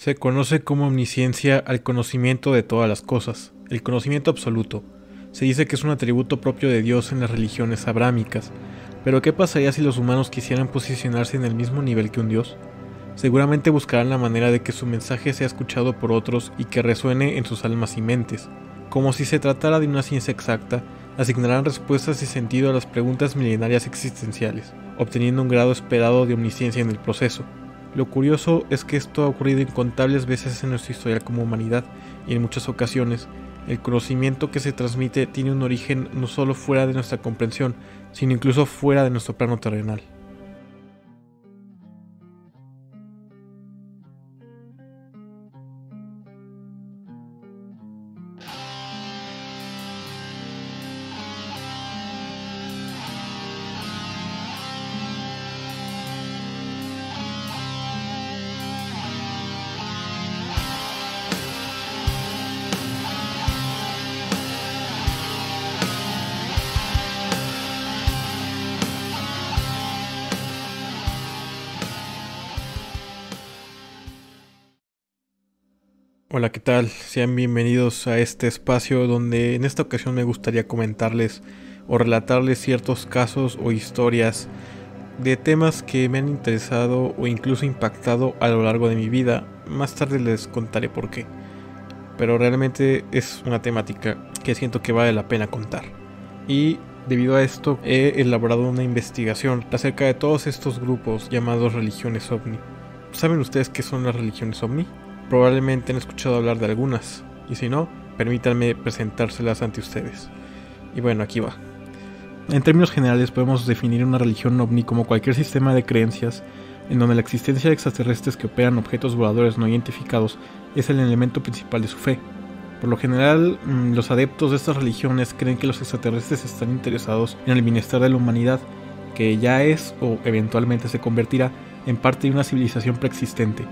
Se conoce como omnisciencia al conocimiento de todas las cosas, el conocimiento absoluto. Se dice que es un atributo propio de Dios en las religiones abrámicas, pero ¿qué pasaría si los humanos quisieran posicionarse en el mismo nivel que un Dios? Seguramente buscarán la manera de que su mensaje sea escuchado por otros y que resuene en sus almas y mentes. Como si se tratara de una ciencia exacta, asignarán respuestas y sentido a las preguntas milenarias existenciales, obteniendo un grado esperado de omnisciencia en el proceso. Lo curioso es que esto ha ocurrido incontables veces en nuestra historia como humanidad y en muchas ocasiones el conocimiento que se transmite tiene un origen no solo fuera de nuestra comprensión, sino incluso fuera de nuestro plano terrenal. Hola, ¿qué tal? Sean bienvenidos a este espacio donde en esta ocasión me gustaría comentarles o relatarles ciertos casos o historias de temas que me han interesado o incluso impactado a lo largo de mi vida. Más tarde les contaré por qué. Pero realmente es una temática que siento que vale la pena contar. Y debido a esto he elaborado una investigación acerca de todos estos grupos llamados religiones ovni. ¿Saben ustedes qué son las religiones ovni? Probablemente han escuchado hablar de algunas, y si no, permítanme presentárselas ante ustedes. Y bueno, aquí va. En términos generales podemos definir una religión ovni como cualquier sistema de creencias en donde la existencia de extraterrestres que operan objetos voladores no identificados es el elemento principal de su fe. Por lo general, mm, los adeptos de estas religiones creen que los extraterrestres están interesados en el bienestar de la humanidad, que ya es o eventualmente se convertirá en parte de una civilización preexistente,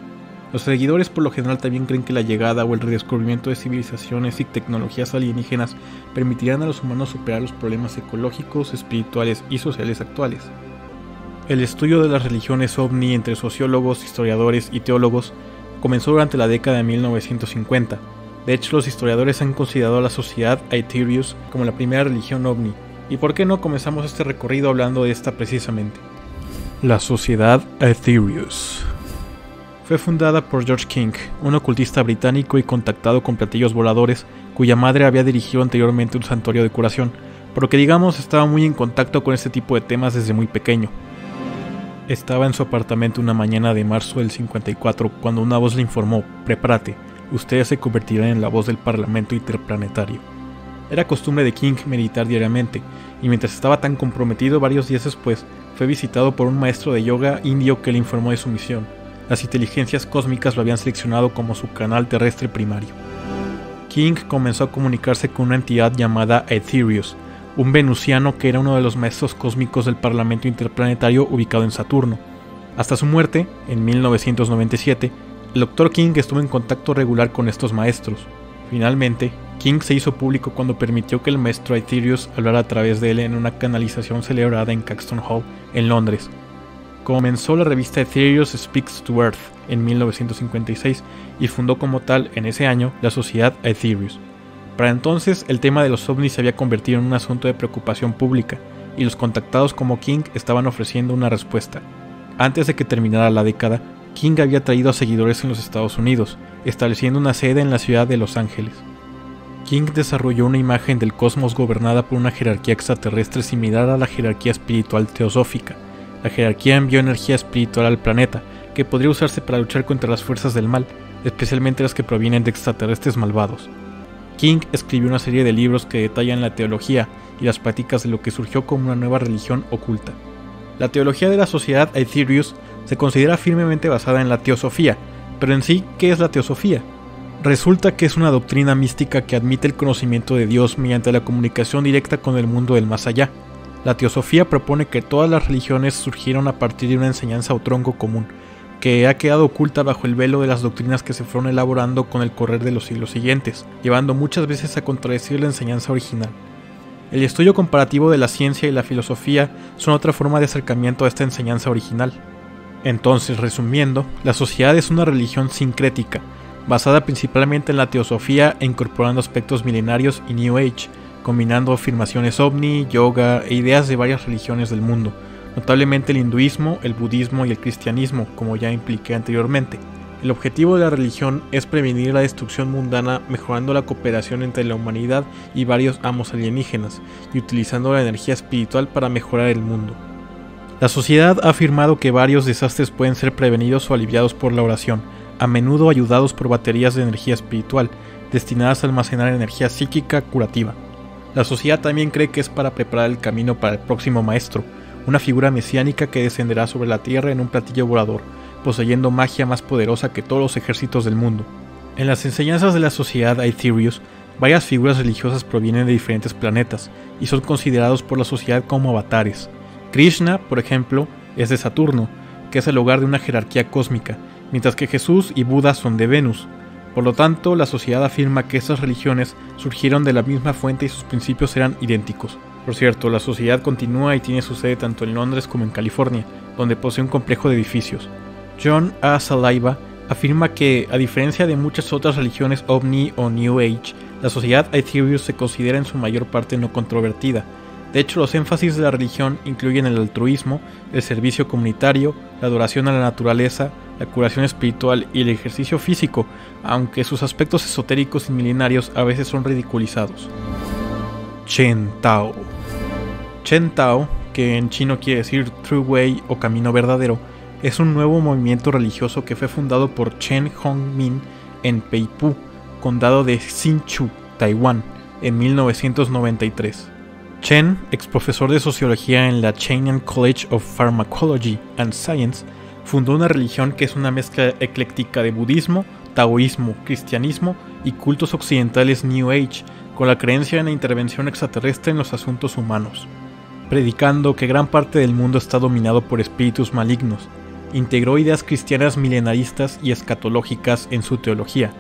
los seguidores por lo general también creen que la llegada o el redescubrimiento de civilizaciones y tecnologías alienígenas permitirán a los humanos superar los problemas ecológicos, espirituales y sociales actuales. El estudio de las religiones ovni entre sociólogos, historiadores y teólogos comenzó durante la década de 1950. De hecho, los historiadores han considerado a la sociedad Aetherius como la primera religión ovni. ¿Y por qué no comenzamos este recorrido hablando de esta precisamente? La sociedad Aetherius fue fundada por George King, un ocultista británico y contactado con platillos voladores, cuya madre había dirigido anteriormente un santuario de curación, por lo que digamos estaba muy en contacto con este tipo de temas desde muy pequeño. Estaba en su apartamento una mañana de marzo del 54 cuando una voz le informó, prepárate, usted se convertirá en la voz del Parlamento Interplanetario. Era costumbre de King meditar diariamente, y mientras estaba tan comprometido varios días después, fue visitado por un maestro de yoga indio que le informó de su misión las inteligencias cósmicas lo habían seleccionado como su canal terrestre primario. King comenzó a comunicarse con una entidad llamada Aetherius, un venusiano que era uno de los maestros cósmicos del Parlamento Interplanetario ubicado en Saturno. Hasta su muerte, en 1997, el Dr. King estuvo en contacto regular con estos maestros. Finalmente, King se hizo público cuando permitió que el maestro Aetherius hablara a través de él en una canalización celebrada en Caxton Hall, en Londres, comenzó la revista Ethereus Speaks to Earth en 1956 y fundó como tal en ese año la sociedad Aetherius. Para entonces el tema de los ovnis se había convertido en un asunto de preocupación pública y los contactados como King estaban ofreciendo una respuesta. Antes de que terminara la década, King había traído a seguidores en los Estados Unidos, estableciendo una sede en la ciudad de Los Ángeles. King desarrolló una imagen del cosmos gobernada por una jerarquía extraterrestre similar a la jerarquía espiritual teosófica, la jerarquía envió energía espiritual al planeta, que podría usarse para luchar contra las fuerzas del mal, especialmente las que provienen de extraterrestres malvados. King escribió una serie de libros que detallan la teología y las prácticas de lo que surgió como una nueva religión oculta. La teología de la sociedad Aetherius se considera firmemente basada en la teosofía, pero en sí, ¿qué es la teosofía? Resulta que es una doctrina mística que admite el conocimiento de Dios mediante la comunicación directa con el mundo del más allá, la teosofía propone que todas las religiones surgieron a partir de una enseñanza o tronco común, que ha quedado oculta bajo el velo de las doctrinas que se fueron elaborando con el correr de los siglos siguientes, llevando muchas veces a contradecir la enseñanza original. El estudio comparativo de la ciencia y la filosofía son otra forma de acercamiento a esta enseñanza original. Entonces, resumiendo, la sociedad es una religión sincrética, basada principalmente en la teosofía e incorporando aspectos milenarios y New Age, combinando afirmaciones ovni, yoga e ideas de varias religiones del mundo, notablemente el hinduismo, el budismo y el cristianismo, como ya impliqué anteriormente. El objetivo de la religión es prevenir la destrucción mundana mejorando la cooperación entre la humanidad y varios amos alienígenas, y utilizando la energía espiritual para mejorar el mundo. La sociedad ha afirmado que varios desastres pueden ser prevenidos o aliviados por la oración, a menudo ayudados por baterías de energía espiritual, destinadas a almacenar energía psíquica curativa. La sociedad también cree que es para preparar el camino para el próximo maestro, una figura mesiánica que descenderá sobre la tierra en un platillo volador, poseyendo magia más poderosa que todos los ejércitos del mundo. En las enseñanzas de la sociedad Aetherius, varias figuras religiosas provienen de diferentes planetas y son considerados por la sociedad como avatares. Krishna, por ejemplo, es de Saturno, que es el hogar de una jerarquía cósmica, mientras que Jesús y Buda son de Venus. Por lo tanto, la sociedad afirma que estas religiones surgieron de la misma fuente y sus principios eran idénticos. Por cierto, la sociedad continúa y tiene su sede tanto en Londres como en California, donde posee un complejo de edificios. John A. Saliva afirma que, a diferencia de muchas otras religiones ovni o New Age, la sociedad Aetherius se considera en su mayor parte no controvertida. De hecho, los énfasis de la religión incluyen el altruismo, el servicio comunitario, la adoración a la naturaleza, la curación espiritual y el ejercicio físico, aunque sus aspectos esotéricos y milenarios a veces son ridiculizados. Chen Tao Chen Tao, que en chino quiere decir True Way o Camino Verdadero, es un nuevo movimiento religioso que fue fundado por Chen Hongmin en Peipu, condado de Hsinchu, Taiwán, en 1993. Chen, ex profesor de sociología en la Chenyang College of Pharmacology and Science, fundó una religión que es una mezcla ecléctica de budismo, taoísmo, cristianismo y cultos occidentales New Age, con la creencia en la intervención extraterrestre en los asuntos humanos. Predicando que gran parte del mundo está dominado por espíritus malignos, integró ideas cristianas milenaristas y escatológicas en su teología,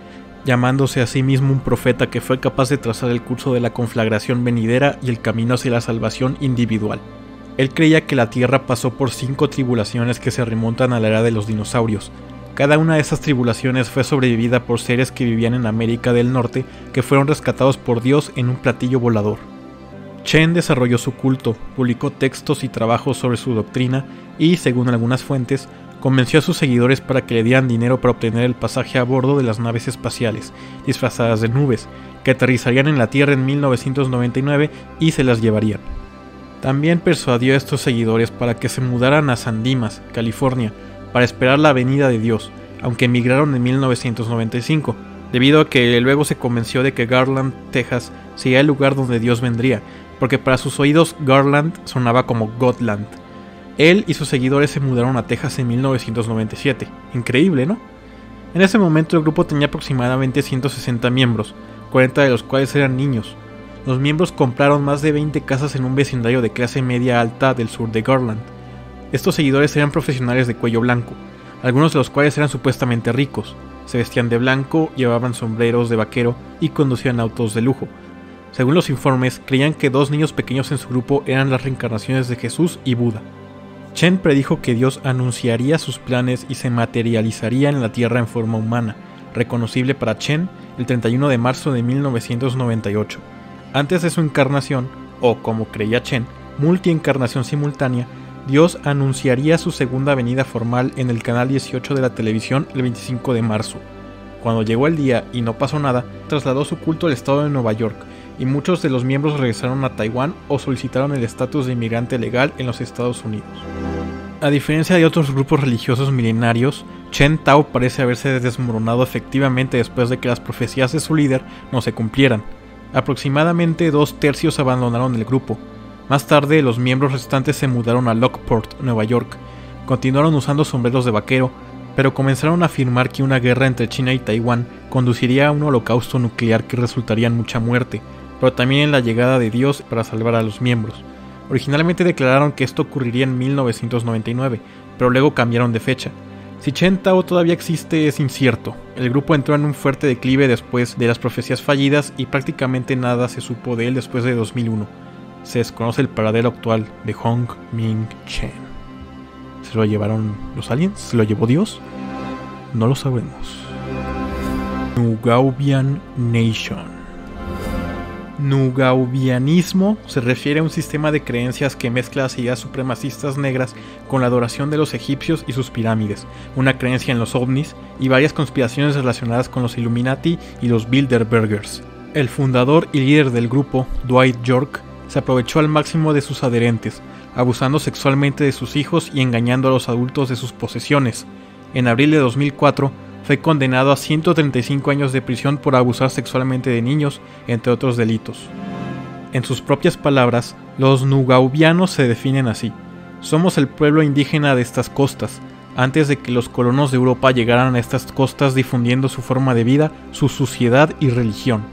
llamándose a sí mismo un profeta que fue capaz de trazar el curso de la conflagración venidera y el camino hacia la salvación individual. Él creía que la Tierra pasó por cinco tribulaciones que se remontan a la era de los dinosaurios. Cada una de esas tribulaciones fue sobrevivida por seres que vivían en América del Norte que fueron rescatados por Dios en un platillo volador. Chen desarrolló su culto, publicó textos y trabajos sobre su doctrina y, según algunas fuentes, convenció a sus seguidores para que le dieran dinero para obtener el pasaje a bordo de las naves espaciales, disfrazadas de nubes, que aterrizarían en la Tierra en 1999 y se las llevarían. También persuadió a estos seguidores para que se mudaran a San Dimas, California, para esperar la venida de Dios, aunque emigraron en 1995, debido a que luego se convenció de que Garland, Texas, sería el lugar donde Dios vendría, porque para sus oídos Garland sonaba como Godland. Él y sus seguidores se mudaron a Texas en 1997. Increíble, ¿no? En ese momento el grupo tenía aproximadamente 160 miembros, 40 de los cuales eran niños. Los miembros compraron más de 20 casas en un vecindario de clase media alta del sur de Garland. Estos seguidores eran profesionales de cuello blanco, algunos de los cuales eran supuestamente ricos. Se vestían de blanco, llevaban sombreros de vaquero y conducían autos de lujo, según los informes, creían que dos niños pequeños en su grupo eran las reencarnaciones de Jesús y Buda. Chen predijo que Dios anunciaría sus planes y se materializaría en la Tierra en forma humana, reconocible para Chen el 31 de marzo de 1998. Antes de su encarnación, o como creía Chen, multiencarnación simultánea, Dios anunciaría su segunda venida formal en el canal 18 de la televisión el 25 de marzo. Cuando llegó el día y no pasó nada, trasladó su culto al estado de Nueva York, y muchos de los miembros regresaron a Taiwán o solicitaron el estatus de inmigrante legal en los Estados Unidos. A diferencia de otros grupos religiosos milenarios, Chen Tao parece haberse desmoronado efectivamente después de que las profecías de su líder no se cumplieran. Aproximadamente dos tercios abandonaron el grupo. Más tarde, los miembros restantes se mudaron a Lockport, Nueva York. Continuaron usando sombreros de vaquero, pero comenzaron a afirmar que una guerra entre China y Taiwán conduciría a un holocausto nuclear que resultaría en mucha muerte, pero también en la llegada de Dios para salvar a los miembros. Originalmente declararon que esto ocurriría en 1999, pero luego cambiaron de fecha. Si Chen Tao todavía existe es incierto. El grupo entró en un fuerte declive después de las profecías fallidas y prácticamente nada se supo de él después de 2001. Se desconoce el paradero actual de Hong Ming Chen. ¿Se lo llevaron los aliens? ¿Se lo llevó Dios? No lo sabremos. Nugaubian Nation. Nugaubianismo se refiere a un sistema de creencias que mezcla las ideas supremacistas negras con la adoración de los egipcios y sus pirámides, una creencia en los ovnis y varias conspiraciones relacionadas con los Illuminati y los Bilderbergers. El fundador y líder del grupo, Dwight York, se aprovechó al máximo de sus adherentes, abusando sexualmente de sus hijos y engañando a los adultos de sus posesiones. En abril de 2004, fue condenado a 135 años de prisión por abusar sexualmente de niños, entre otros delitos. En sus propias palabras, los nugaubianos se definen así. Somos el pueblo indígena de estas costas, antes de que los colonos de Europa llegaran a estas costas difundiendo su forma de vida, su suciedad y religión.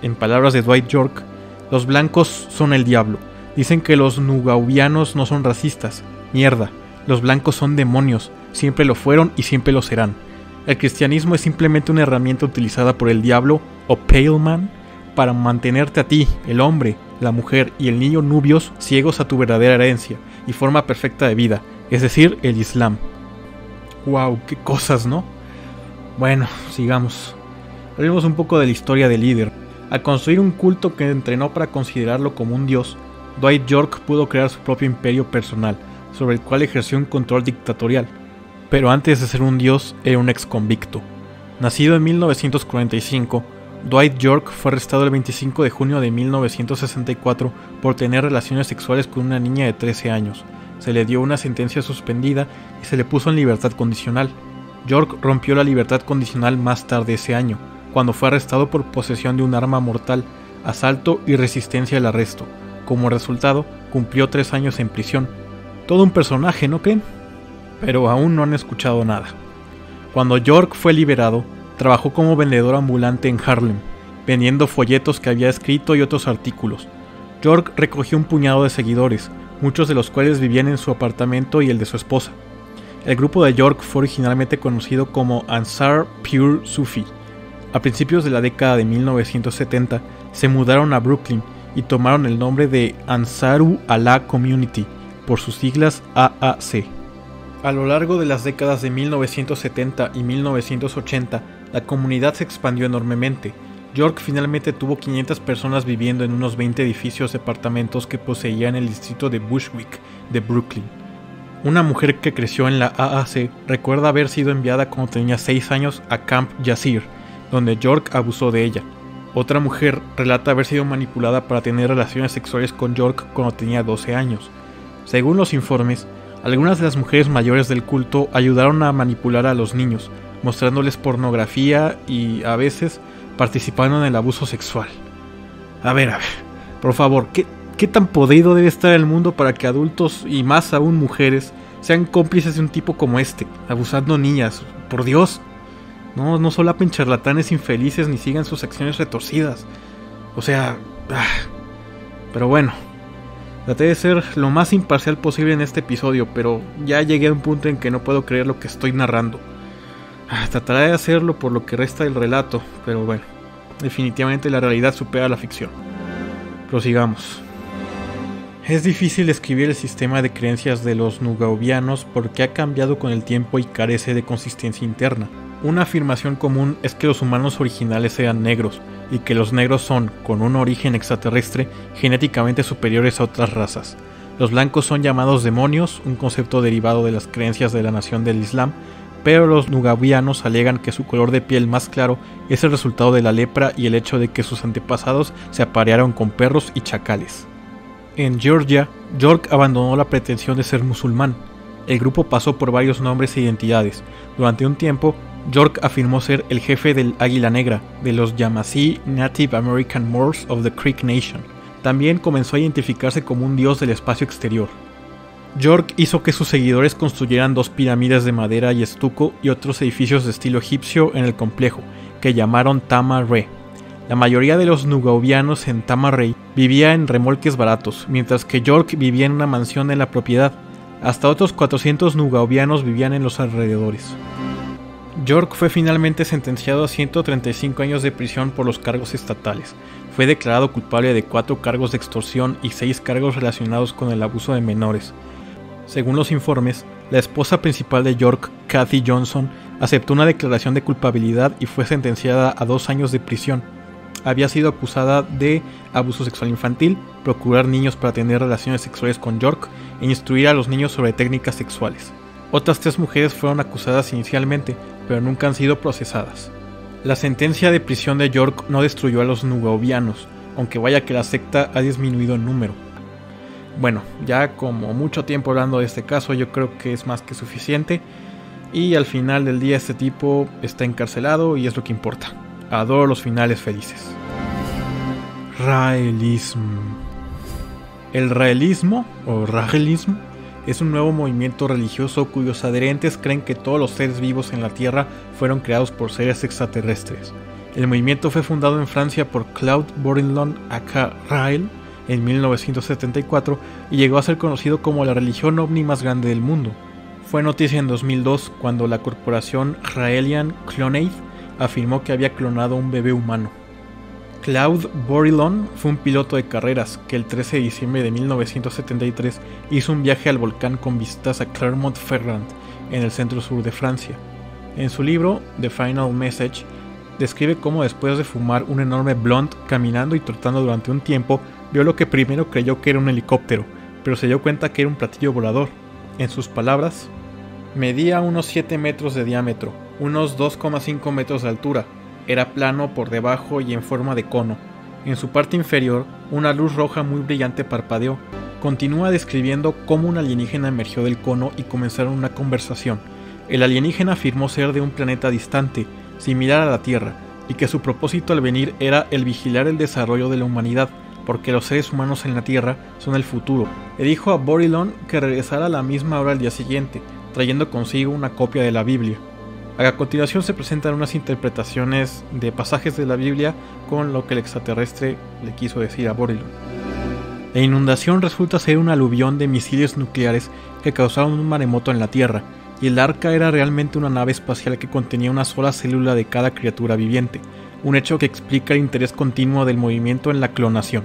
En palabras de Dwight York, los blancos son el diablo. Dicen que los nugaubianos no son racistas. Mierda, los blancos son demonios, siempre lo fueron y siempre lo serán. El cristianismo es simplemente una herramienta utilizada por el diablo o Pale Man para mantenerte a ti, el hombre, la mujer y el niño nubios ciegos a tu verdadera herencia y forma perfecta de vida, es decir, el Islam. ¡Wow! ¡Qué cosas, ¿no? Bueno, sigamos. Hablemos un poco de la historia del líder. Al construir un culto que entrenó para considerarlo como un dios, Dwight York pudo crear su propio imperio personal, sobre el cual ejerció un control dictatorial pero antes de ser un dios era un ex convicto. Nacido en 1945, Dwight York fue arrestado el 25 de junio de 1964 por tener relaciones sexuales con una niña de 13 años. Se le dio una sentencia suspendida y se le puso en libertad condicional. York rompió la libertad condicional más tarde ese año, cuando fue arrestado por posesión de un arma mortal, asalto y resistencia al arresto. Como resultado, cumplió tres años en prisión. Todo un personaje, ¿no creen? Pero aún no han escuchado nada. Cuando York fue liberado, trabajó como vendedor ambulante en Harlem, vendiendo folletos que había escrito y otros artículos. York recogió un puñado de seguidores, muchos de los cuales vivían en su apartamento y el de su esposa. El grupo de York fue originalmente conocido como Ansar Pure Sufi. A principios de la década de 1970 se mudaron a Brooklyn y tomaron el nombre de Ansaru Allah Community, por sus siglas AAC. A lo largo de las décadas de 1970 y 1980, la comunidad se expandió enormemente. York finalmente tuvo 500 personas viviendo en unos 20 edificios de apartamentos que poseía en el distrito de Bushwick de Brooklyn. Una mujer que creció en la AAC recuerda haber sido enviada cuando tenía 6 años a Camp Yazir, donde York abusó de ella. Otra mujer relata haber sido manipulada para tener relaciones sexuales con York cuando tenía 12 años. Según los informes, algunas de las mujeres mayores del culto ayudaron a manipular a los niños, mostrándoles pornografía y a veces participando en el abuso sexual. A ver, a ver, por favor, ¿qué, qué tan podrido debe estar el mundo para que adultos y más aún mujeres sean cómplices de un tipo como este, abusando niñas? Por Dios. No, no solapen charlatanes infelices ni sigan sus acciones retorcidas. O sea... Ah, pero bueno, Traté de ser lo más imparcial posible en este episodio, pero ya llegué a un punto en que no puedo creer lo que estoy narrando. Ah, trataré de hacerlo por lo que resta del relato, pero bueno, definitivamente la realidad supera la ficción. Prosigamos. Es difícil describir el sistema de creencias de los nugaubianos porque ha cambiado con el tiempo y carece de consistencia interna. Una afirmación común es que los humanos originales eran negros, y que los negros son, con un origen extraterrestre, genéticamente superiores a otras razas. Los blancos son llamados demonios, un concepto derivado de las creencias de la nación del Islam, pero los nugavianos alegan que su color de piel más claro es el resultado de la lepra y el hecho de que sus antepasados se aparearon con perros y chacales. En Georgia, York abandonó la pretensión de ser musulmán. El grupo pasó por varios nombres e identidades. Durante un tiempo, York afirmó ser el jefe del Águila Negra, de los Yamasee Native American Moors of the Creek Nation. También comenzó a identificarse como un dios del espacio exterior. York hizo que sus seguidores construyeran dos pirámides de madera y estuco y otros edificios de estilo egipcio en el complejo, que llamaron Tama Re. La mayoría de los nugaubianos en Tama Re vivía en remolques baratos, mientras que York vivía en una mansión en la propiedad. Hasta otros 400 nugaubianos vivían en los alrededores. York fue finalmente sentenciado a 135 años de prisión por los cargos estatales. Fue declarado culpable de cuatro cargos de extorsión y seis cargos relacionados con el abuso de menores. Según los informes, la esposa principal de York, Kathy Johnson, aceptó una declaración de culpabilidad y fue sentenciada a dos años de prisión. Había sido acusada de abuso sexual infantil, procurar niños para tener relaciones sexuales con York e instruir a los niños sobre técnicas sexuales. Otras tres mujeres fueron acusadas inicialmente, pero nunca han sido procesadas. La sentencia de prisión de York no destruyó a los nugovianos, aunque vaya que la secta ha disminuido en número. Bueno, ya como mucho tiempo hablando de este caso, yo creo que es más que suficiente. Y al final del día este tipo está encarcelado y es lo que importa. Adoro los finales felices. Raelismo. El raelismo o raelismo es un nuevo movimiento religioso cuyos adherentes creen que todos los seres vivos en la Tierra fueron creados por seres extraterrestres. El movimiento fue fundado en Francia por Claude Bourillon aka Rael en 1974 y llegó a ser conocido como la religión ovni más grande del mundo. Fue noticia en 2002 cuando la corporación Raelian Clonade afirmó que había clonado un bebé humano. Claude Bourillon fue un piloto de carreras que el 13 de diciembre de 1973 hizo un viaje al volcán con vistas a Clermont-Ferrand, en el centro sur de Francia. En su libro, The Final Message, describe cómo después de fumar un enorme blunt caminando y trotando durante un tiempo, vio lo que primero creyó que era un helicóptero, pero se dio cuenta que era un platillo volador. En sus palabras, medía unos 7 metros de diámetro, unos 2,5 metros de altura, era plano por debajo y en forma de cono. En su parte inferior, una luz roja muy brillante parpadeó. Continúa describiendo cómo un alienígena emergió del cono y comenzaron una conversación. El alienígena afirmó ser de un planeta distante, similar a la Tierra, y que su propósito al venir era el vigilar el desarrollo de la humanidad, porque los seres humanos en la Tierra son el futuro. Le dijo a Borilon que regresara a la misma hora al día siguiente, trayendo consigo una copia de la Biblia. A continuación se presentan unas interpretaciones de pasajes de la Biblia con lo que el extraterrestre le quiso decir a Borilon. La inundación resulta ser un aluvión de misiles nucleares que causaron un maremoto en la Tierra, y el arca era realmente una nave espacial que contenía una sola célula de cada criatura viviente, un hecho que explica el interés continuo del movimiento en la clonación.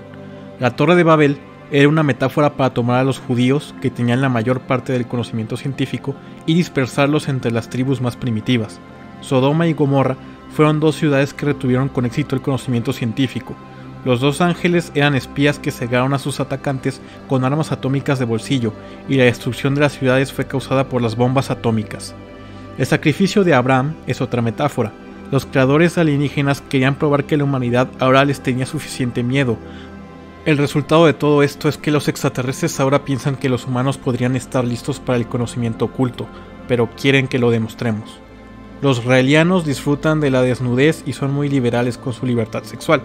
La Torre de Babel era una metáfora para tomar a los judíos, que tenían la mayor parte del conocimiento científico, y dispersarlos entre las tribus más primitivas. Sodoma y Gomorra fueron dos ciudades que retuvieron con éxito el conocimiento científico. Los dos ángeles eran espías que cegaron a sus atacantes con armas atómicas de bolsillo, y la destrucción de las ciudades fue causada por las bombas atómicas. El sacrificio de Abraham es otra metáfora. Los creadores alienígenas querían probar que la humanidad ahora les tenía suficiente miedo. El resultado de todo esto es que los extraterrestres ahora piensan que los humanos podrían estar listos para el conocimiento oculto, pero quieren que lo demostremos. Los raelianos disfrutan de la desnudez y son muy liberales con su libertad sexual.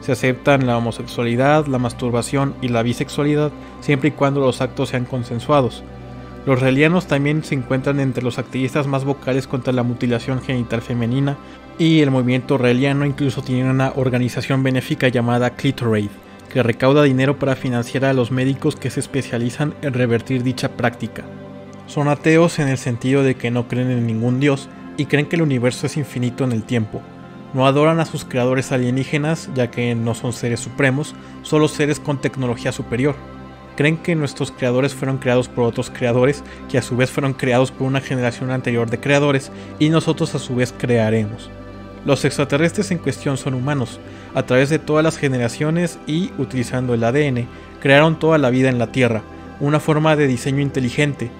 Se aceptan la homosexualidad, la masturbación y la bisexualidad siempre y cuando los actos sean consensuados. Los raelianos también se encuentran entre los activistas más vocales contra la mutilación genital femenina y el movimiento raeliano incluso tiene una organización benéfica llamada Clitorade, que recauda dinero para financiar a los médicos que se especializan en revertir dicha práctica. Son ateos en el sentido de que no creen en ningún dios y creen que el universo es infinito en el tiempo. No adoran a sus creadores alienígenas ya que no son seres supremos, solo seres con tecnología superior. Creen que nuestros creadores fueron creados por otros creadores, que a su vez fueron creados por una generación anterior de creadores, y nosotros a su vez crearemos. Los extraterrestres en cuestión son humanos. A través de todas las generaciones y utilizando el ADN, crearon toda la vida en la Tierra, una forma de diseño inteligente.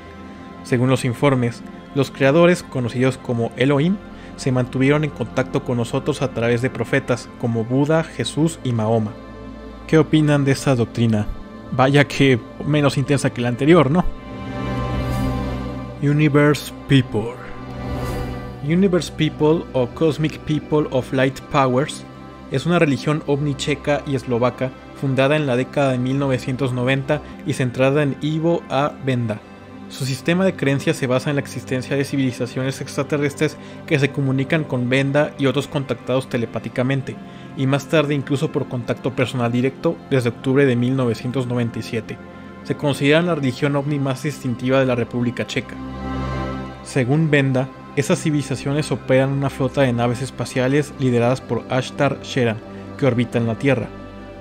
Según los informes, los creadores, conocidos como Elohim, se mantuvieron en contacto con nosotros a través de profetas como Buda, Jesús y Mahoma. ¿Qué opinan de esta doctrina? Vaya que menos intensa que la anterior, ¿no? Universe People Universe People o Cosmic People of Light Powers es una religión ovni checa y eslovaca fundada en la década de 1990 y centrada en Ivo A. Benda. Su sistema de creencias se basa en la existencia de civilizaciones extraterrestres que se comunican con Benda y otros contactados telepáticamente, y más tarde incluso por contacto personal directo desde octubre de 1997. Se considera la religión ovni más distintiva de la República Checa. Según Benda, esas civilizaciones operan una flota de naves espaciales lideradas por Ashtar Sheran, que orbitan la Tierra.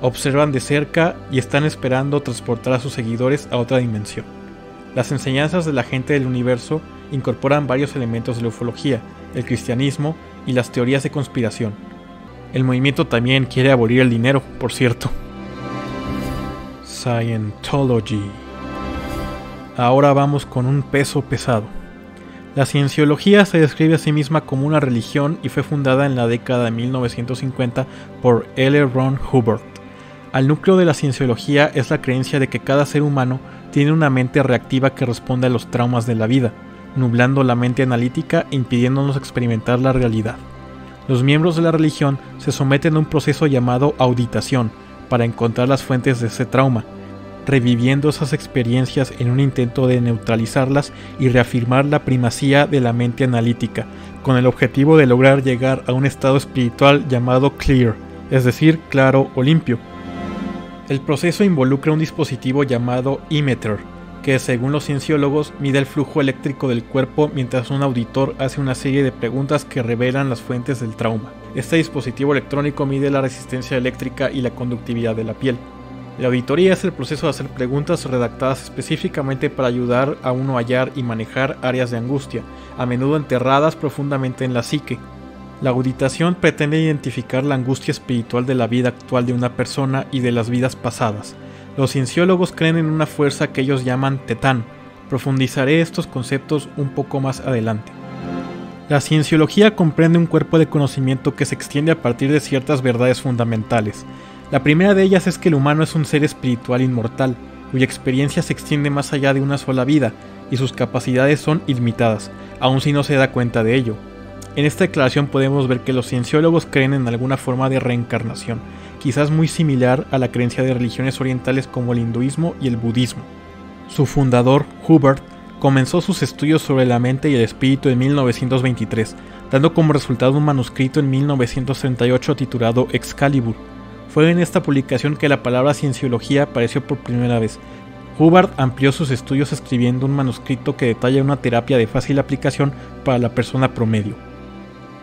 Observan de cerca y están esperando transportar a sus seguidores a otra dimensión. Las enseñanzas de la gente del universo incorporan varios elementos de la ufología, el cristianismo y las teorías de conspiración. El movimiento también quiere abolir el dinero, por cierto. Scientology. Ahora vamos con un peso pesado. La cienciología se describe a sí misma como una religión y fue fundada en la década de 1950 por L. Ron Hubbard. Al núcleo de la cienciología es la creencia de que cada ser humano tiene una mente reactiva que responde a los traumas de la vida, nublando la mente analítica e impidiéndonos experimentar la realidad. Los miembros de la religión se someten a un proceso llamado auditación para encontrar las fuentes de ese trauma, reviviendo esas experiencias en un intento de neutralizarlas y reafirmar la primacía de la mente analítica, con el objetivo de lograr llegar a un estado espiritual llamado clear, es decir, claro o limpio. El proceso involucra un dispositivo llamado Emeter, que según los cienciólogos mide el flujo eléctrico del cuerpo mientras un auditor hace una serie de preguntas que revelan las fuentes del trauma. Este dispositivo electrónico mide la resistencia eléctrica y la conductividad de la piel. La auditoría es el proceso de hacer preguntas redactadas específicamente para ayudar a uno a hallar y manejar áreas de angustia, a menudo enterradas profundamente en la psique. La auditación pretende identificar la angustia espiritual de la vida actual de una persona y de las vidas pasadas. Los cienciólogos creen en una fuerza que ellos llaman tetán. Profundizaré estos conceptos un poco más adelante. La cienciología comprende un cuerpo de conocimiento que se extiende a partir de ciertas verdades fundamentales. La primera de ellas es que el humano es un ser espiritual inmortal, cuya experiencia se extiende más allá de una sola vida, y sus capacidades son ilimitadas, aun si no se da cuenta de ello. En esta declaración podemos ver que los cienciólogos creen en alguna forma de reencarnación, quizás muy similar a la creencia de religiones orientales como el hinduismo y el budismo. Su fundador, Hubert, comenzó sus estudios sobre la mente y el espíritu en 1923, dando como resultado un manuscrito en 1938 titulado Excalibur, fue en esta publicación que la palabra cienciología apareció por primera vez. Hubbard amplió sus estudios escribiendo un manuscrito que detalla una terapia de fácil aplicación para la persona promedio.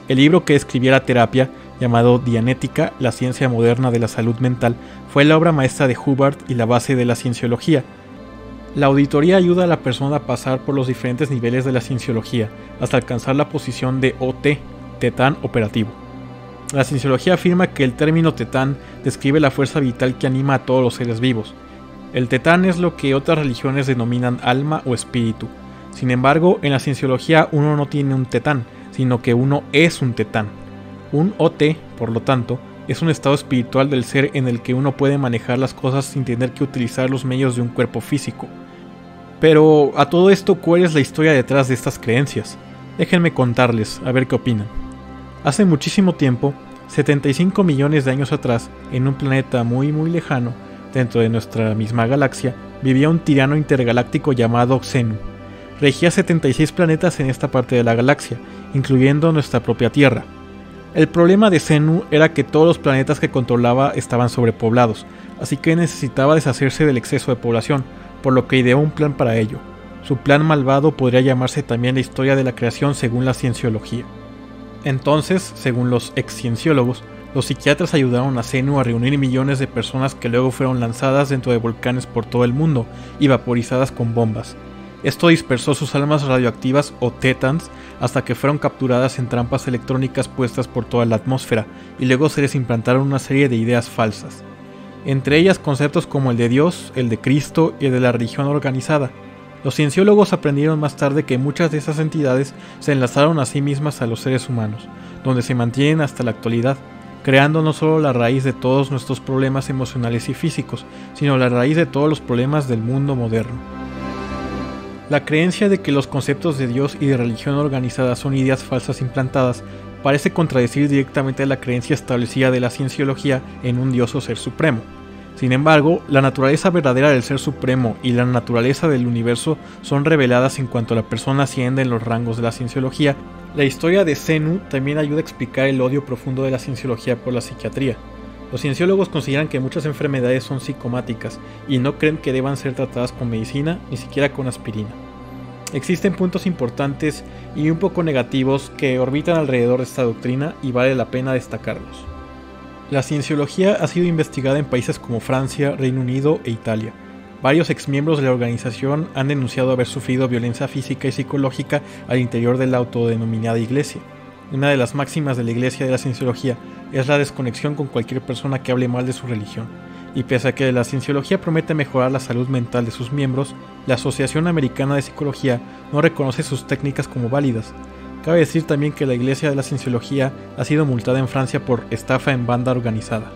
El libro que escribió la terapia, llamado Dianética, la ciencia moderna de la salud mental, fue la obra maestra de Hubbard y la base de la cienciología. La auditoría ayuda a la persona a pasar por los diferentes niveles de la cienciología hasta alcanzar la posición de OT, tetán operativo. La cienciología afirma que el término tetán describe la fuerza vital que anima a todos los seres vivos. El tetán es lo que otras religiones denominan alma o espíritu. Sin embargo, en la cienciología uno no tiene un tetán, sino que uno es un tetán. Un OT, por lo tanto, es un estado espiritual del ser en el que uno puede manejar las cosas sin tener que utilizar los medios de un cuerpo físico. Pero a todo esto, ¿cuál es la historia detrás de estas creencias? Déjenme contarles, a ver qué opinan. Hace muchísimo tiempo, 75 millones de años atrás, en un planeta muy muy lejano, dentro de nuestra misma galaxia, vivía un tirano intergaláctico llamado Xenu. Regía 76 planetas en esta parte de la galaxia, incluyendo nuestra propia Tierra. El problema de Xenu era que todos los planetas que controlaba estaban sobrepoblados, así que necesitaba deshacerse del exceso de población, por lo que ideó un plan para ello. Su plan malvado podría llamarse también la historia de la creación según la cienciología. Entonces, según los ex-cienciólogos, los psiquiatras ayudaron a Zenu a reunir millones de personas que luego fueron lanzadas dentro de volcanes por todo el mundo y vaporizadas con bombas. Esto dispersó sus almas radioactivas o tetans hasta que fueron capturadas en trampas electrónicas puestas por toda la atmósfera y luego se les implantaron una serie de ideas falsas. Entre ellas conceptos como el de Dios, el de Cristo y el de la religión organizada, los cienciólogos aprendieron más tarde que muchas de esas entidades se enlazaron a sí mismas a los seres humanos, donde se mantienen hasta la actualidad, creando no solo la raíz de todos nuestros problemas emocionales y físicos, sino la raíz de todos los problemas del mundo moderno. La creencia de que los conceptos de Dios y de religión organizada son ideas falsas implantadas parece contradecir directamente la creencia establecida de la cienciología en un Dios o ser supremo. Sin embargo, la naturaleza verdadera del Ser Supremo y la naturaleza del universo son reveladas en cuanto la persona asciende en los rangos de la cienciología. La historia de Zenu también ayuda a explicar el odio profundo de la cienciología por la psiquiatría. Los cienciólogos consideran que muchas enfermedades son psicomáticas y no creen que deban ser tratadas con medicina, ni siquiera con aspirina. Existen puntos importantes y un poco negativos que orbitan alrededor de esta doctrina y vale la pena destacarlos. La cienciología ha sido investigada en países como Francia, Reino Unido e Italia. Varios exmiembros de la organización han denunciado haber sufrido violencia física y psicológica al interior de la autodenominada iglesia. Una de las máximas de la iglesia de la cienciología es la desconexión con cualquier persona que hable mal de su religión. Y pese a que la cienciología promete mejorar la salud mental de sus miembros, la Asociación Americana de Psicología no reconoce sus técnicas como válidas. Cabe decir también que la Iglesia de la Cienciología ha sido multada en Francia por estafa en banda organizada.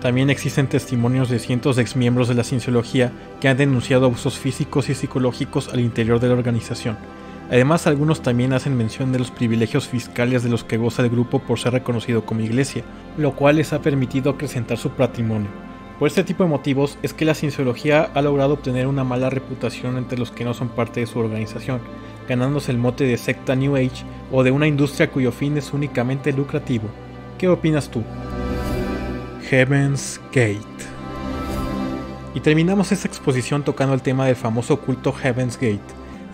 También existen testimonios de cientos de exmiembros de la cienciología que han denunciado abusos físicos y psicológicos al interior de la organización. Además, algunos también hacen mención de los privilegios fiscales de los que goza el grupo por ser reconocido como iglesia, lo cual les ha permitido acrecentar su patrimonio. Por este tipo de motivos es que la cienciología ha logrado obtener una mala reputación entre los que no son parte de su organización, ganándose el mote de secta New Age o de una industria cuyo fin es únicamente lucrativo. ¿Qué opinas tú? Heaven's Gate. Y terminamos esta exposición tocando el tema del famoso culto Heaven's Gate.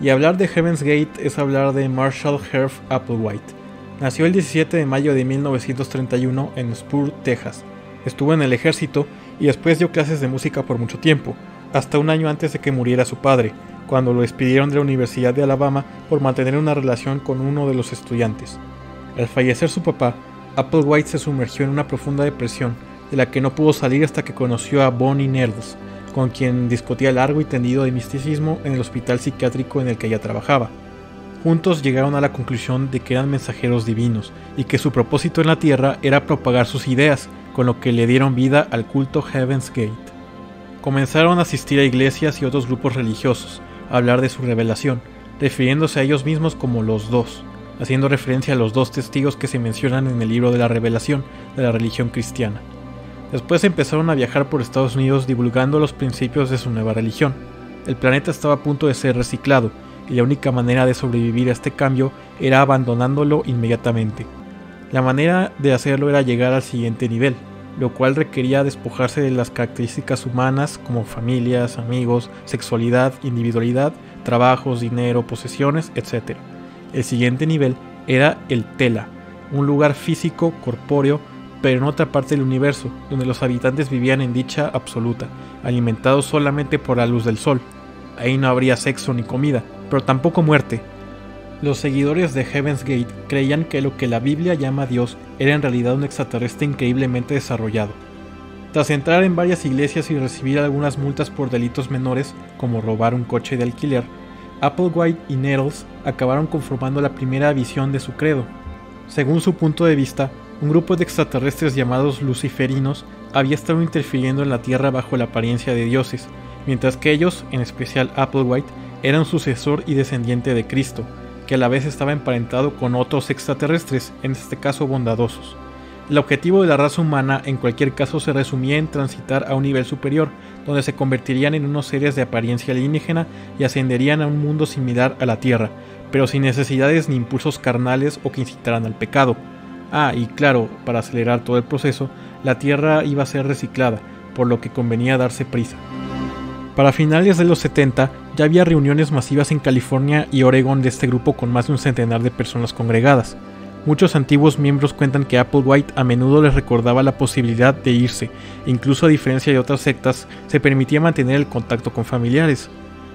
Y hablar de Heaven's Gate es hablar de Marshall Herf Applewhite. Nació el 17 de mayo de 1931 en Spur, Texas. Estuvo en el ejército y después dio clases de música por mucho tiempo, hasta un año antes de que muriera su padre, cuando lo despidieron de la Universidad de Alabama por mantener una relación con uno de los estudiantes. Al fallecer su papá, Applewhite se sumergió en una profunda depresión de la que no pudo salir hasta que conoció a Bonnie Needles, con quien discutía largo y tendido de misticismo en el hospital psiquiátrico en el que ella trabajaba. Juntos llegaron a la conclusión de que eran mensajeros divinos y que su propósito en la Tierra era propagar sus ideas, con lo que le dieron vida al culto Heaven's Gate. Comenzaron a asistir a iglesias y otros grupos religiosos, hablar de su revelación, refiriéndose a ellos mismos como los dos, haciendo referencia a los dos testigos que se mencionan en el libro de la revelación de la religión cristiana. Después empezaron a viajar por Estados Unidos divulgando los principios de su nueva religión. El planeta estaba a punto de ser reciclado, y la única manera de sobrevivir a este cambio era abandonándolo inmediatamente. La manera de hacerlo era llegar al siguiente nivel, lo cual requería despojarse de las características humanas como familias, amigos, sexualidad, individualidad, trabajos, dinero, posesiones, etc. El siguiente nivel era el Tela, un lugar físico, corpóreo, pero en otra parte del universo, donde los habitantes vivían en dicha absoluta, alimentados solamente por la luz del sol. Ahí no habría sexo ni comida, pero tampoco muerte. Los seguidores de Heaven's Gate creían que lo que la Biblia llama Dios era en realidad un extraterrestre increíblemente desarrollado. Tras entrar en varias iglesias y recibir algunas multas por delitos menores, como robar un coche de alquiler, Applewhite y Nettles acabaron conformando la primera visión de su credo. Según su punto de vista, un grupo de extraterrestres llamados luciferinos había estado interfiriendo en la Tierra bajo la apariencia de dioses, mientras que ellos, en especial Applewhite, eran sucesor y descendiente de Cristo, que a la vez estaba emparentado con otros extraterrestres, en este caso bondadosos. El objetivo de la raza humana en cualquier caso se resumía en transitar a un nivel superior, donde se convertirían en unos seres de apariencia alienígena y ascenderían a un mundo similar a la Tierra, pero sin necesidades ni impulsos carnales o que incitaran al pecado, Ah, y claro, para acelerar todo el proceso, la Tierra iba a ser reciclada, por lo que convenía darse prisa. Para finales de los 70 ya había reuniones masivas en California y Oregon de este grupo con más de un centenar de personas congregadas. Muchos antiguos miembros cuentan que Applewhite a menudo les recordaba la posibilidad de irse, incluso a diferencia de otras sectas, se permitía mantener el contacto con familiares.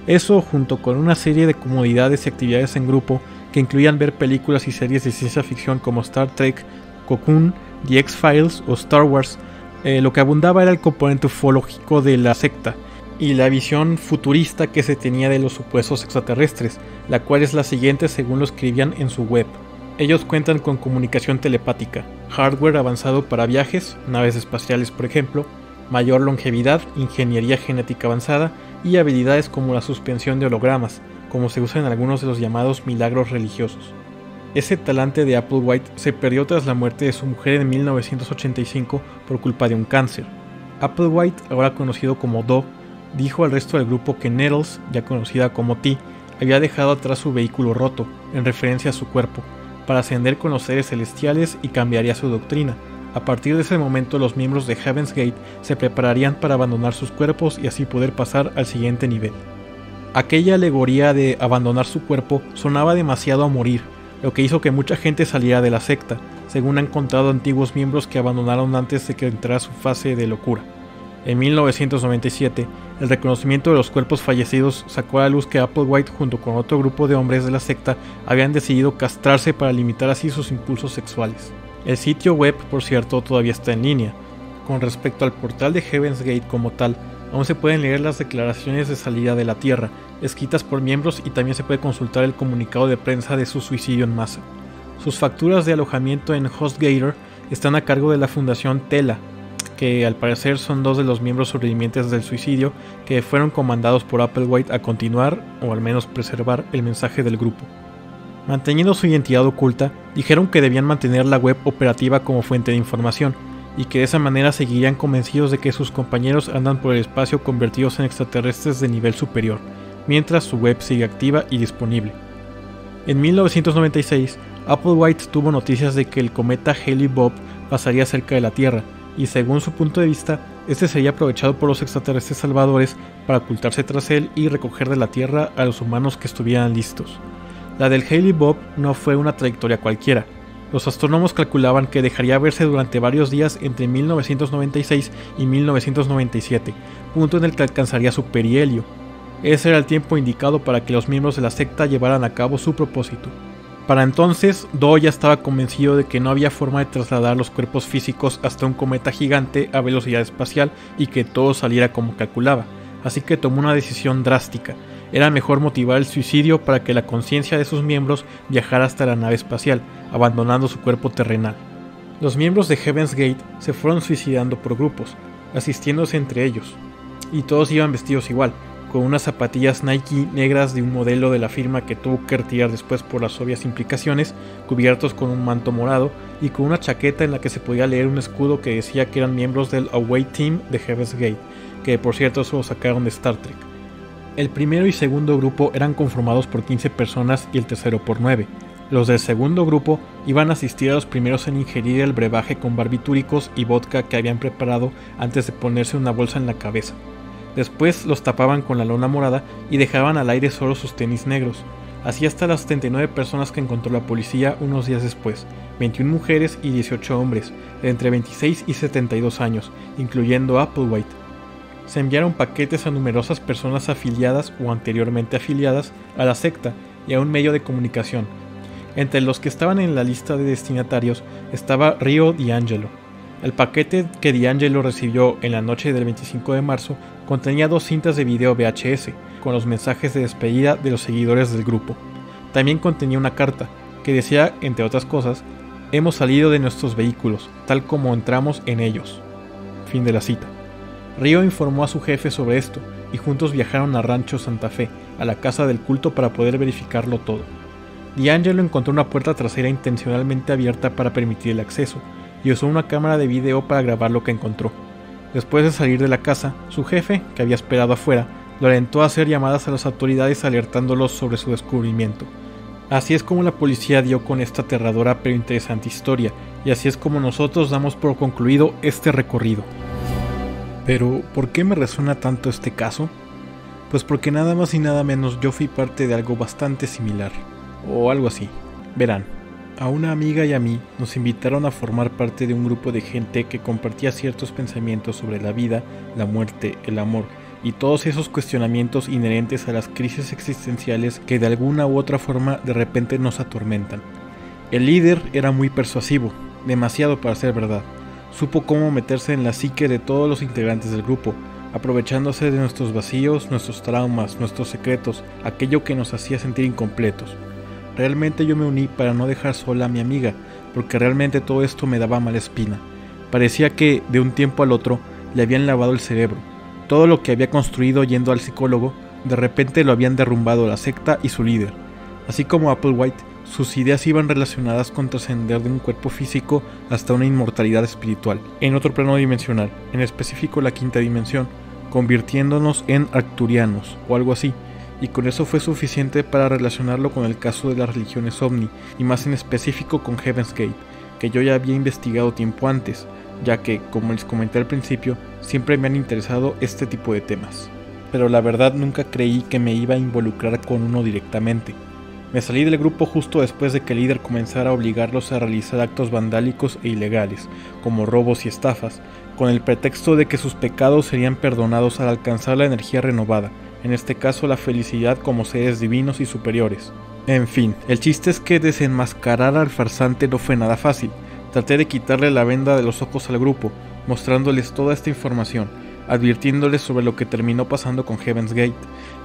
Eso, junto con una serie de comodidades y actividades en grupo, que incluían ver películas y series de ciencia ficción como Star Trek, Cocoon, The X-Files o Star Wars, eh, lo que abundaba era el componente ufológico de la secta y la visión futurista que se tenía de los supuestos extraterrestres, la cual es la siguiente según lo escribían en su web. Ellos cuentan con comunicación telepática, hardware avanzado para viajes, naves espaciales por ejemplo, mayor longevidad, ingeniería genética avanzada y habilidades como la suspensión de hologramas, como se usa en algunos de los llamados milagros religiosos. Ese talante de Applewhite se perdió tras la muerte de su mujer en 1985 por culpa de un cáncer. Applewhite, ahora conocido como Do, dijo al resto del grupo que Nettles, ya conocida como T, había dejado atrás su vehículo roto, en referencia a su cuerpo, para ascender con los seres celestiales y cambiaría su doctrina. A partir de ese momento los miembros de Heaven's Gate se prepararían para abandonar sus cuerpos y así poder pasar al siguiente nivel. Aquella alegoría de abandonar su cuerpo sonaba demasiado a morir, lo que hizo que mucha gente saliera de la secta, según han contado antiguos miembros que abandonaron antes de que entrara su fase de locura. En 1997, el reconocimiento de los cuerpos fallecidos sacó a la luz que Applewhite junto con otro grupo de hombres de la secta habían decidido castrarse para limitar así sus impulsos sexuales. El sitio web, por cierto, todavía está en línea. Con respecto al portal de Heaven's Gate como tal, aún se pueden leer las declaraciones de salida de la Tierra, escritas por miembros y también se puede consultar el comunicado de prensa de su suicidio en masa. Sus facturas de alojamiento en HostGator están a cargo de la Fundación Tela, que al parecer son dos de los miembros sobrevivientes del suicidio que fueron comandados por Applewhite a continuar, o al menos preservar, el mensaje del grupo. Manteniendo su identidad oculta, dijeron que debían mantener la web operativa como fuente de información, y que de esa manera seguirían convencidos de que sus compañeros andan por el espacio convertidos en extraterrestres de nivel superior, mientras su web sigue activa y disponible. En 1996, Applewhite tuvo noticias de que el cometa Haley-Bob pasaría cerca de la Tierra, y según su punto de vista, este sería aprovechado por los extraterrestres salvadores para ocultarse tras él y recoger de la Tierra a los humanos que estuvieran listos. La del Haley Bob no fue una trayectoria cualquiera. Los astrónomos calculaban que dejaría verse durante varios días entre 1996 y 1997, punto en el que alcanzaría su perihelio. Ese era el tiempo indicado para que los miembros de la secta llevaran a cabo su propósito. Para entonces, Do ya estaba convencido de que no había forma de trasladar los cuerpos físicos hasta un cometa gigante a velocidad espacial y que todo saliera como calculaba, así que tomó una decisión drástica. Era mejor motivar el suicidio para que la conciencia de sus miembros viajara hasta la nave espacial, abandonando su cuerpo terrenal. Los miembros de Heaven's Gate se fueron suicidando por grupos, asistiéndose entre ellos, y todos iban vestidos igual, con unas zapatillas Nike negras de un modelo de la firma que tuvo que retirar después por las obvias implicaciones, cubiertos con un manto morado y con una chaqueta en la que se podía leer un escudo que decía que eran miembros del Away Team de Heaven's Gate, que por cierto solo sacaron de Star Trek. El primero y segundo grupo eran conformados por 15 personas y el tercero por 9. Los del segundo grupo iban a asistir a los primeros en ingerir el brebaje con barbitúricos y vodka que habían preparado antes de ponerse una bolsa en la cabeza. Después los tapaban con la lona morada y dejaban al aire solo sus tenis negros. Así hasta las 79 personas que encontró la policía unos días después, 21 mujeres y 18 hombres, de entre 26 y 72 años, incluyendo Applewhite. Se enviaron paquetes a numerosas personas afiliadas o anteriormente afiliadas a la secta y a un medio de comunicación. Entre los que estaban en la lista de destinatarios estaba Rio D'Angelo, el paquete que D'Angelo recibió en la noche del 25 de marzo contenía dos cintas de video VHS con los mensajes de despedida de los seguidores del grupo. También contenía una carta que decía, entre otras cosas, hemos salido de nuestros vehículos, tal como entramos en ellos. Fin de la cita. Río informó a su jefe sobre esto y juntos viajaron a Rancho Santa Fe, a la casa del culto para poder verificarlo todo. D'Angelo encontró una puerta trasera intencionalmente abierta para permitir el acceso, y usó una cámara de video para grabar lo que encontró. Después de salir de la casa, su jefe, que había esperado afuera, lo alentó a hacer llamadas a las autoridades alertándolos sobre su descubrimiento. Así es como la policía dio con esta aterradora pero interesante historia, y así es como nosotros damos por concluido este recorrido. Pero, ¿por qué me resuena tanto este caso? Pues porque nada más y nada menos yo fui parte de algo bastante similar, o algo así. Verán, a una amiga y a mí nos invitaron a formar parte de un grupo de gente que compartía ciertos pensamientos sobre la vida, la muerte, el amor y todos esos cuestionamientos inherentes a las crisis existenciales que de alguna u otra forma de repente nos atormentan. El líder era muy persuasivo, demasiado para ser verdad. Supo cómo meterse en la psique de todos los integrantes del grupo, aprovechándose de nuestros vacíos, nuestros traumas, nuestros secretos, aquello que nos hacía sentir incompletos. Realmente yo me uní para no dejar sola a mi amiga, porque realmente todo esto me daba mala espina. Parecía que, de un tiempo al otro, le habían lavado el cerebro. Todo lo que había construido yendo al psicólogo, de repente lo habían derrumbado la secta y su líder. Así como Applewhite, sus ideas iban relacionadas con trascender de un cuerpo físico hasta una inmortalidad espiritual, en otro plano dimensional, en específico la quinta dimensión, convirtiéndonos en arcturianos o algo así, y con eso fue suficiente para relacionarlo con el caso de las religiones ovni y más en específico con Heaven's Gate, que yo ya había investigado tiempo antes, ya que, como les comenté al principio, siempre me han interesado este tipo de temas. Pero la verdad nunca creí que me iba a involucrar con uno directamente. Me salí del grupo justo después de que el líder comenzara a obligarlos a realizar actos vandálicos e ilegales, como robos y estafas, con el pretexto de que sus pecados serían perdonados al alcanzar la energía renovada, en este caso la felicidad como seres divinos y superiores. En fin, el chiste es que desenmascarar al farsante no fue nada fácil. Traté de quitarle la venda de los ojos al grupo, mostrándoles toda esta información, advirtiéndoles sobre lo que terminó pasando con Heaven's Gate,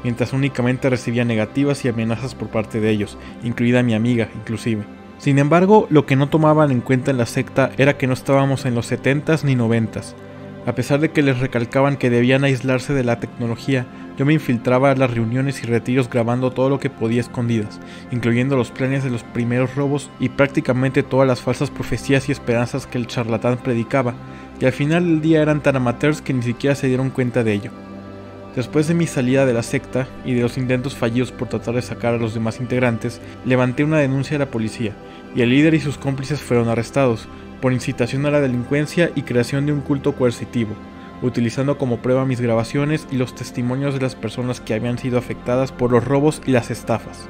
mientras únicamente recibía negativas y amenazas por parte de ellos, incluida mi amiga inclusive. Sin embargo, lo que no tomaban en cuenta en la secta era que no estábamos en los 70s ni 90s. A pesar de que les recalcaban que debían aislarse de la tecnología, yo me infiltraba a las reuniones y retiros grabando todo lo que podía escondidas, incluyendo los planes de los primeros robos y prácticamente todas las falsas profecías y esperanzas que el charlatán predicaba, y al final del día eran tan amateurs que ni siquiera se dieron cuenta de ello. Después de mi salida de la secta y de los intentos fallidos por tratar de sacar a los demás integrantes, levanté una denuncia a la policía, y el líder y sus cómplices fueron arrestados, por incitación a la delincuencia y creación de un culto coercitivo, utilizando como prueba mis grabaciones y los testimonios de las personas que habían sido afectadas por los robos y las estafas.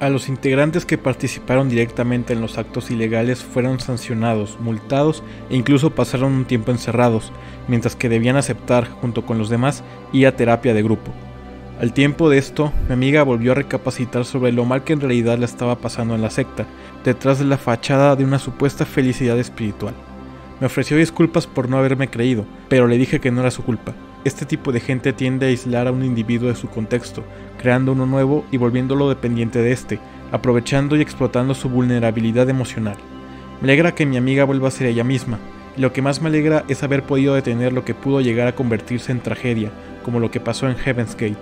A los integrantes que participaron directamente en los actos ilegales fueron sancionados, multados e incluso pasaron un tiempo encerrados, mientras que debían aceptar, junto con los demás, ir a terapia de grupo. Al tiempo de esto, mi amiga volvió a recapacitar sobre lo mal que en realidad le estaba pasando en la secta, detrás de la fachada de una supuesta felicidad espiritual. Me ofreció disculpas por no haberme creído, pero le dije que no era su culpa. Este tipo de gente tiende a aislar a un individuo de su contexto, creando uno nuevo y volviéndolo dependiente de este, aprovechando y explotando su vulnerabilidad emocional. Me alegra que mi amiga vuelva a ser ella misma, y lo que más me alegra es haber podido detener lo que pudo llegar a convertirse en tragedia, como lo que pasó en Heaven's Gate.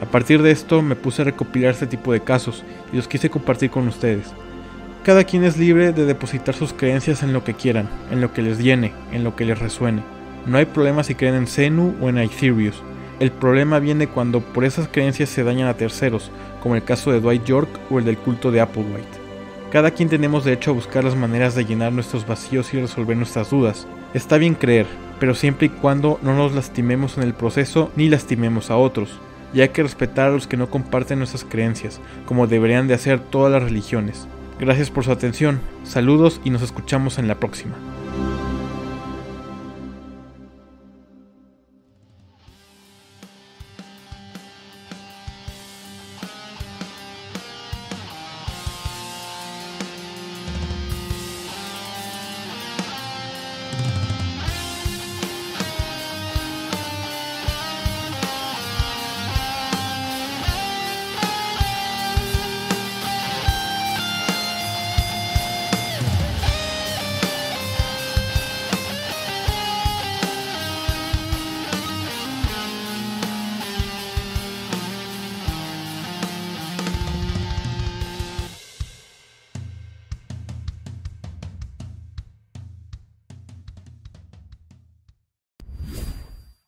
A partir de esto me puse a recopilar este tipo de casos y los quise compartir con ustedes. Cada quien es libre de depositar sus creencias en lo que quieran, en lo que les llene, en lo que les resuene. No hay problema si creen en Zenu o en Aetherius. El problema viene cuando por esas creencias se dañan a terceros, como el caso de Dwight York o el del culto de Applewhite. Cada quien tenemos derecho a buscar las maneras de llenar nuestros vacíos y resolver nuestras dudas. Está bien creer, pero siempre y cuando no nos lastimemos en el proceso ni lastimemos a otros. Y hay que respetar a los que no comparten nuestras creencias, como deberían de hacer todas las religiones. Gracias por su atención, saludos y nos escuchamos en la próxima.